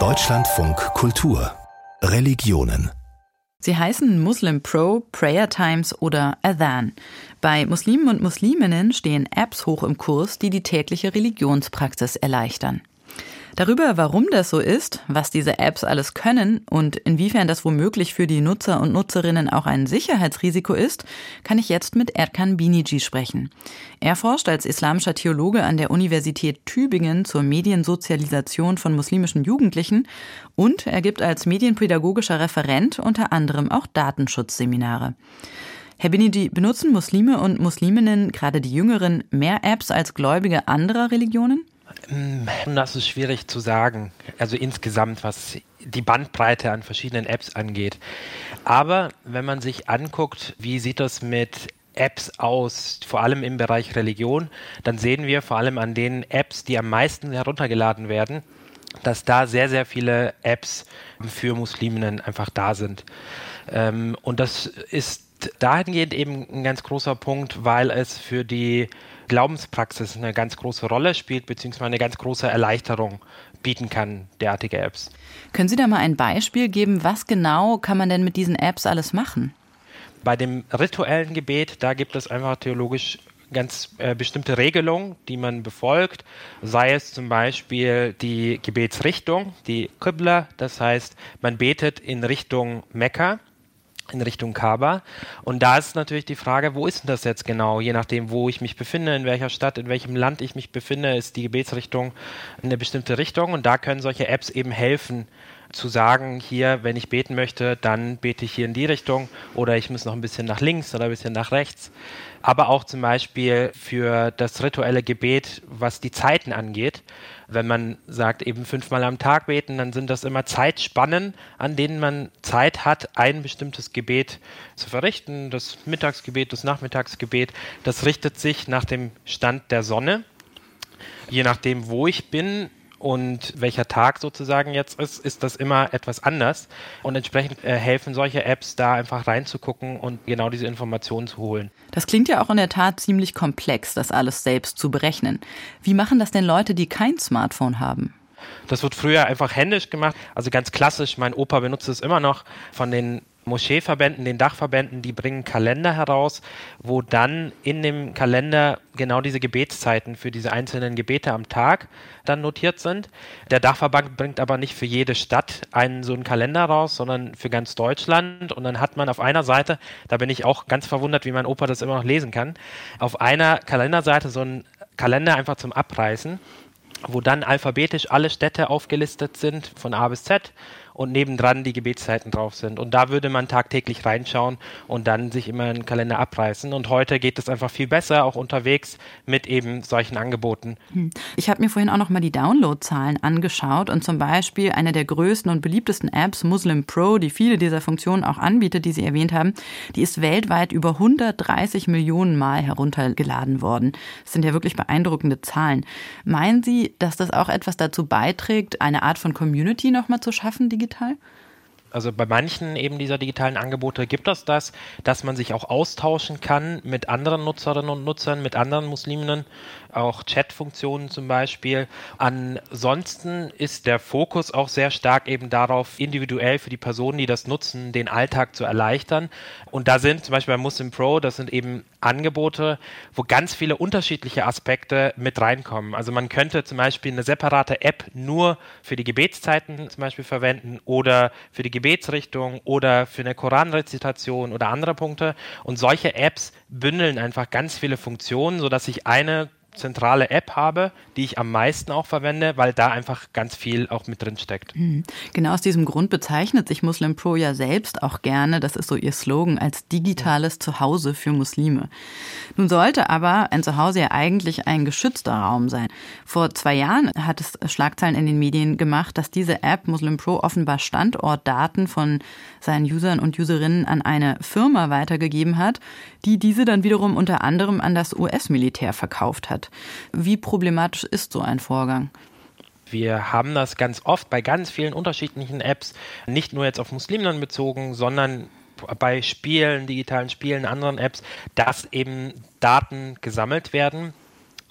Deutschlandfunk Kultur Religionen Sie heißen Muslim Pro, Prayer Times oder Adhan. Bei Muslimen und Musliminnen stehen Apps hoch im Kurs, die die tägliche Religionspraxis erleichtern. Darüber, warum das so ist, was diese Apps alles können und inwiefern das womöglich für die Nutzer und Nutzerinnen auch ein Sicherheitsrisiko ist, kann ich jetzt mit Erkan Biniji sprechen. Er forscht als islamischer Theologe an der Universität Tübingen zur Mediensozialisation von muslimischen Jugendlichen und er gibt als medienpädagogischer Referent unter anderem auch Datenschutzseminare. Herr Biniji, benutzen Muslime und Musliminnen, gerade die Jüngeren, mehr Apps als Gläubige anderer Religionen? Hm, das ist schwierig zu sagen. Also insgesamt, was die Bandbreite an verschiedenen Apps angeht. Aber wenn man sich anguckt, wie sieht das mit Apps aus, vor allem im Bereich Religion, dann sehen wir vor allem an den Apps, die am meisten heruntergeladen werden, dass da sehr, sehr viele Apps für Musliminnen einfach da sind. Ähm, und das ist dahingehend eben ein ganz großer Punkt, weil es für die Glaubenspraxis eine ganz große Rolle spielt, beziehungsweise eine ganz große Erleichterung bieten kann, derartige Apps. Können Sie da mal ein Beispiel geben, was genau kann man denn mit diesen Apps alles machen? Bei dem rituellen Gebet, da gibt es einfach theologisch ganz äh, bestimmte Regelungen, die man befolgt, sei es zum Beispiel die Gebetsrichtung, die Qibla, das heißt, man betet in Richtung Mekka in Richtung Kaaba. Und da ist natürlich die Frage, wo ist denn das jetzt genau? Je nachdem, wo ich mich befinde, in welcher Stadt, in welchem Land ich mich befinde, ist die Gebetsrichtung eine bestimmte Richtung. Und da können solche Apps eben helfen, zu sagen, hier, wenn ich beten möchte, dann bete ich hier in die Richtung oder ich muss noch ein bisschen nach links oder ein bisschen nach rechts. Aber auch zum Beispiel für das rituelle Gebet, was die Zeiten angeht wenn man sagt, eben fünfmal am Tag beten, dann sind das immer Zeitspannen, an denen man Zeit hat, ein bestimmtes Gebet zu verrichten. Das Mittagsgebet, das Nachmittagsgebet, das richtet sich nach dem Stand der Sonne. Je nachdem, wo ich bin, und welcher Tag sozusagen jetzt ist, ist das immer etwas anders. Und entsprechend äh, helfen solche Apps da einfach reinzugucken und genau diese Informationen zu holen. Das klingt ja auch in der Tat ziemlich komplex, das alles selbst zu berechnen. Wie machen das denn Leute, die kein Smartphone haben? Das wird früher einfach händisch gemacht. Also ganz klassisch, mein Opa benutzt es immer noch von den Moscheeverbänden, den Dachverbänden, die bringen Kalender heraus, wo dann in dem Kalender genau diese Gebetszeiten für diese einzelnen Gebete am Tag dann notiert sind. Der Dachverband bringt aber nicht für jede Stadt einen so einen Kalender raus, sondern für ganz Deutschland. Und dann hat man auf einer Seite, da bin ich auch ganz verwundert, wie mein Opa das immer noch lesen kann, auf einer Kalenderseite so einen Kalender einfach zum Abreißen, wo dann alphabetisch alle Städte aufgelistet sind, von A bis Z und nebendran die Gebetszeiten drauf sind. Und da würde man tagtäglich reinschauen und dann sich immer einen Kalender abreißen. Und heute geht es einfach viel besser, auch unterwegs mit eben solchen Angeboten. Hm. Ich habe mir vorhin auch noch mal die Downloadzahlen angeschaut und zum Beispiel eine der größten und beliebtesten Apps, Muslim Pro, die viele dieser Funktionen auch anbietet, die Sie erwähnt haben, die ist weltweit über 130 Millionen Mal heruntergeladen worden. Das sind ja wirklich beeindruckende Zahlen. Meinen Sie, dass das auch etwas dazu beiträgt, eine Art von Community nochmal zu schaffen, die digital? Also bei manchen eben dieser digitalen Angebote gibt es das, dass man sich auch austauschen kann mit anderen Nutzerinnen und Nutzern, mit anderen Musliminnen, auch Chatfunktionen zum Beispiel. Ansonsten ist der Fokus auch sehr stark eben darauf, individuell für die Personen, die das nutzen, den Alltag zu erleichtern. Und da sind zum Beispiel bei Muslim Pro, das sind eben Angebote, wo ganz viele unterschiedliche Aspekte mit reinkommen. Also man könnte zum Beispiel eine separate App nur für die Gebetszeiten zum Beispiel verwenden oder für die Gebetsrichtung oder für eine Koranrezitation oder andere Punkte. Und solche Apps bündeln einfach ganz viele Funktionen, sodass ich eine zentrale App habe, die ich am meisten auch verwende, weil da einfach ganz viel auch mit drin steckt. Mhm. Genau aus diesem Grund bezeichnet sich Muslim Pro ja selbst auch gerne, das ist so ihr Slogan, als digitales Zuhause für Muslime. Nun sollte aber ein Zuhause ja eigentlich ein geschützter Raum sein. Vor zwei Jahren hat es Schlagzeilen in den Medien gemacht, dass diese App Muslim Pro offenbar Standortdaten von seinen Usern und Userinnen an eine Firma weitergegeben hat, die diese dann wiederum unter anderem an das US-Militär verkauft hat. Wie problematisch ist so ein Vorgang? Wir haben das ganz oft bei ganz vielen unterschiedlichen Apps, nicht nur jetzt auf Muslimen bezogen, sondern bei Spielen, digitalen Spielen, anderen Apps, dass eben Daten gesammelt werden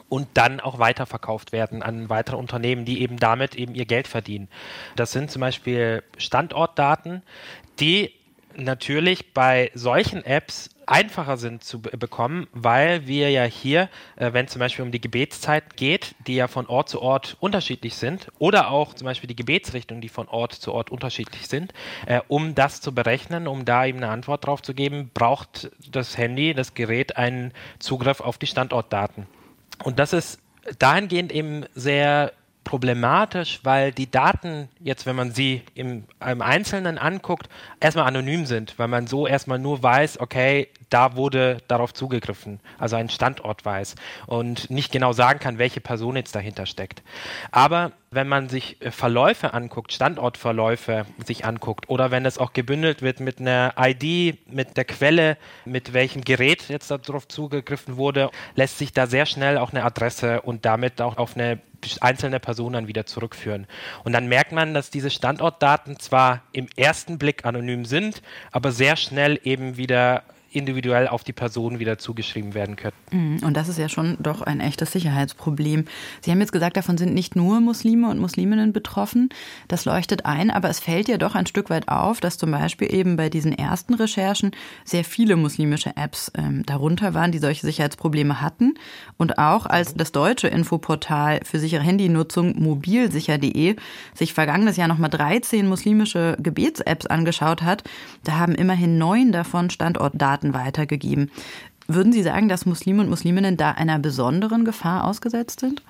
und dann auch weiterverkauft werden an weitere Unternehmen, die eben damit eben ihr Geld verdienen. Das sind zum Beispiel Standortdaten, die natürlich bei solchen Apps einfacher sind zu bekommen, weil wir ja hier, äh, wenn zum Beispiel um die Gebetszeit geht, die ja von Ort zu Ort unterschiedlich sind, oder auch zum Beispiel die Gebetsrichtung, die von Ort zu Ort unterschiedlich sind, äh, um das zu berechnen, um da eben eine Antwort drauf zu geben, braucht das Handy, das Gerät einen Zugriff auf die Standortdaten. Und das ist dahingehend eben sehr problematisch, weil die Daten jetzt, wenn man sie im, im, Einzelnen anguckt, erstmal anonym sind, weil man so erstmal nur weiß, okay, da wurde darauf zugegriffen, also einen Standort weiß und nicht genau sagen kann, welche Person jetzt dahinter steckt. Aber wenn man sich äh, Verläufe anguckt, Standortverläufe sich anguckt oder wenn es auch gebündelt wird mit einer ID, mit der Quelle, mit welchem Gerät jetzt darauf zugegriffen wurde, lässt sich da sehr schnell auch eine Adresse und damit auch auf eine einzelne Person dann wieder zurückführen. Und dann merkt man, dass diese Standortdaten zwar im ersten Blick anonym sind, aber sehr schnell eben wieder individuell auf die Person wieder zugeschrieben werden können. Mhm, und das ist ja schon doch ein echtes Sicherheitsproblem. Sie haben jetzt gesagt, davon sind nicht nur Muslime und Musliminnen betroffen. Das leuchtet ein, aber es fällt ja doch ein Stück weit auf, dass zum Beispiel eben bei diesen ersten Recherchen sehr viele muslimische Apps ähm, darunter waren, die solche Sicherheitsprobleme hatten. Und auch als das deutsche Infoportal für sichere Handynutzung mobilsicher.de sich vergangenes Jahr nochmal 13 muslimische Gebets-Apps angeschaut hat, da haben immerhin neun davon Standortdaten Daten weitergegeben. Würden Sie sagen, dass Muslime und Musliminnen da einer besonderen Gefahr ausgesetzt sind?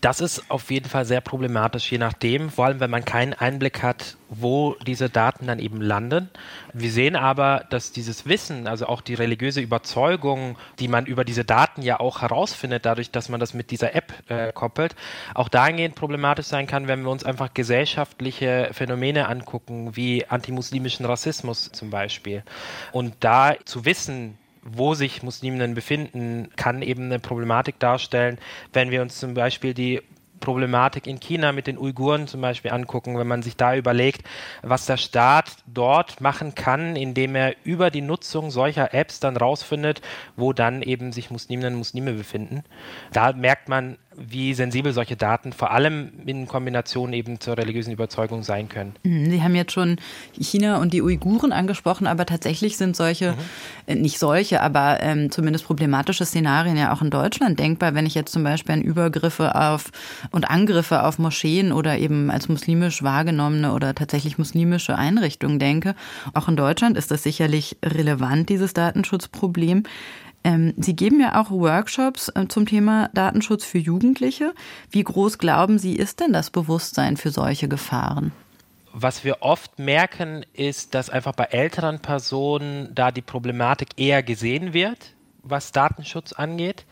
Das ist auf jeden Fall sehr problematisch, je nachdem, vor allem wenn man keinen Einblick hat, wo diese Daten dann eben landen. Wir sehen aber, dass dieses Wissen, also auch die religiöse Überzeugung, die man über diese Daten ja auch herausfindet, dadurch, dass man das mit dieser App äh, koppelt, auch dahingehend problematisch sein kann, wenn wir uns einfach gesellschaftliche Phänomene angucken, wie antimuslimischen Rassismus zum Beispiel. Und da zu wissen, wo sich Musliminnen befinden, kann eben eine Problematik darstellen, wenn wir uns zum Beispiel die Problematik in China mit den Uiguren zum Beispiel angucken, wenn man sich da überlegt, was der Staat dort machen kann, indem er über die Nutzung solcher Apps dann rausfindet, wo dann eben sich Musliminnen und Muslime befinden. Da merkt man, wie sensibel solche Daten vor allem in Kombination eben zur religiösen Überzeugung sein können. Mhm, Sie haben jetzt schon China und die Uiguren angesprochen, aber tatsächlich sind solche, mhm. Äh, nicht solche, aber ähm, zumindest problematische Szenarien ja auch in Deutschland denkbar, wenn ich jetzt zum Beispiel an Übergriffe auf und Angriffe auf Moscheen oder eben als muslimisch wahrgenommene oder tatsächlich muslimische Einrichtungen denke. Auch in Deutschland ist das sicherlich relevant, dieses Datenschutzproblem. Ähm, Sie geben ja auch Workshops äh, zum Thema Datenschutz für Jugendliche. Wie groß glauben Sie, ist denn das Bewusstsein für solche Gefahren? Was wir oft merken, ist, dass einfach bei älteren Personen da die Problematik eher gesehen wird, was Datenschutz angeht,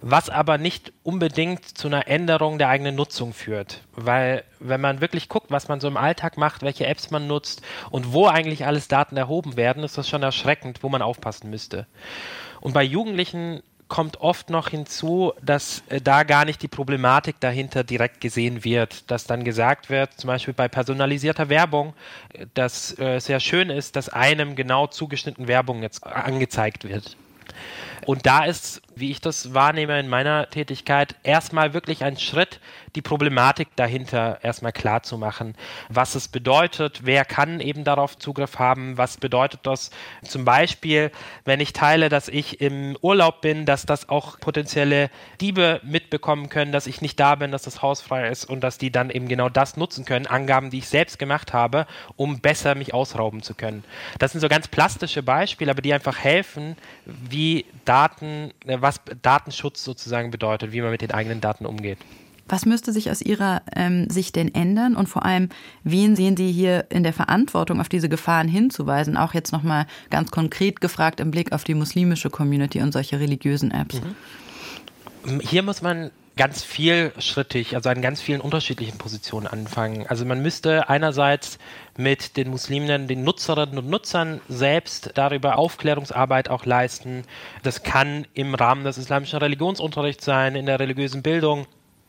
was aber nicht unbedingt zu einer Änderung der eigenen Nutzung führt. Weil wenn man wirklich guckt, was man so im Alltag macht, welche Apps man nutzt und wo eigentlich alles Daten erhoben werden, ist das schon erschreckend, wo man aufpassen müsste. Und bei Jugendlichen kommt oft noch hinzu, dass äh, da gar nicht die Problematik dahinter direkt gesehen wird, dass dann gesagt wird, zum Beispiel bei personalisierter Werbung, äh, dass äh, sehr schön ist, dass einem genau zugeschnitten Werbung jetzt angezeigt wird. Und da ist, wie ich das wahrnehme in meiner Tätigkeit, erstmal wirklich ein Schritt, die Problematik dahinter erstmal klar zu machen. Was es bedeutet, wer kann eben darauf Zugriff haben, was bedeutet das zum Beispiel, wenn ich teile, dass ich im Urlaub bin, dass das auch potenzielle Diebe mitbekommen können, dass ich nicht da bin, dass das Haus frei ist und dass die dann eben genau das nutzen können, Angaben, die ich selbst gemacht habe, um besser mich ausrauben zu können. Das sind so ganz plastische Beispiele, aber die einfach helfen, wie Daten, äh, was Datenschutz sozusagen bedeutet, wie man mit den eigenen Daten umgeht. Was müsste sich aus Ihrer ähm, Sicht denn ändern? Und vor allem, wen sehen Sie hier in der Verantwortung, auf diese Gefahren hinzuweisen? Auch jetzt nochmal ganz konkret gefragt im Blick auf die muslimische Community und solche religiösen Apps. Mhm. Hier muss man ganz vielschrittig, also an ganz vielen unterschiedlichen Positionen anfangen. Also man müsste einerseits mit den Musliminnen, den Nutzerinnen und Nutzern selbst darüber Aufklärungsarbeit auch leisten. Das kann im Rahmen des islamischen Religionsunterrichts sein, in der religiösen Bildung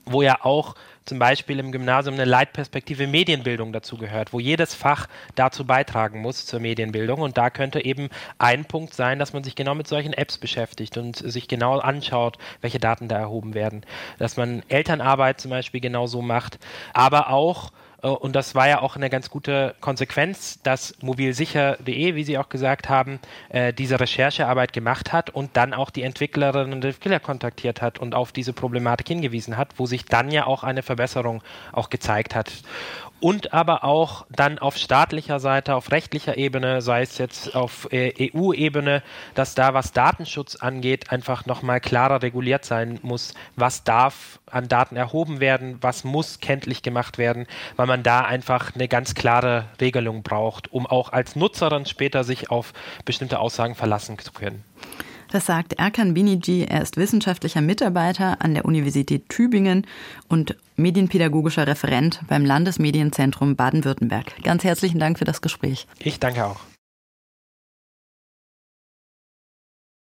wo ja auch zum Beispiel im Gymnasium eine Leitperspektive Medienbildung dazu gehört, wo jedes Fach dazu beitragen muss zur Medienbildung. Und da könnte eben ein Punkt sein, dass man sich genau mit solchen Apps beschäftigt und sich genau anschaut, welche Daten da erhoben werden. Dass man Elternarbeit zum Beispiel genauso macht, aber auch und das war ja auch eine ganz gute Konsequenz, dass mobilsicher.de, wie Sie auch gesagt haben, äh, diese Recherchearbeit gemacht hat und dann auch die Entwicklerinnen und Entwickler kontaktiert hat und auf diese Problematik hingewiesen hat, wo sich dann ja auch eine Verbesserung auch gezeigt hat. Und aber auch dann auf staatlicher Seite, auf rechtlicher Ebene, sei es jetzt auf äh, EU-Ebene, dass da, was Datenschutz angeht, einfach nochmal klarer reguliert sein muss, was darf an Daten erhoben werden, was muss kenntlich gemacht werden, weil man da einfach eine ganz klare Regelung braucht, um auch als Nutzerin später sich auf bestimmte Aussagen verlassen zu können. Das sagt Erkan Binigi. Er ist wissenschaftlicher Mitarbeiter an der Universität Tübingen und medienpädagogischer Referent beim Landesmedienzentrum Baden-Württemberg. Ganz herzlichen Dank für das Gespräch. Ich danke auch.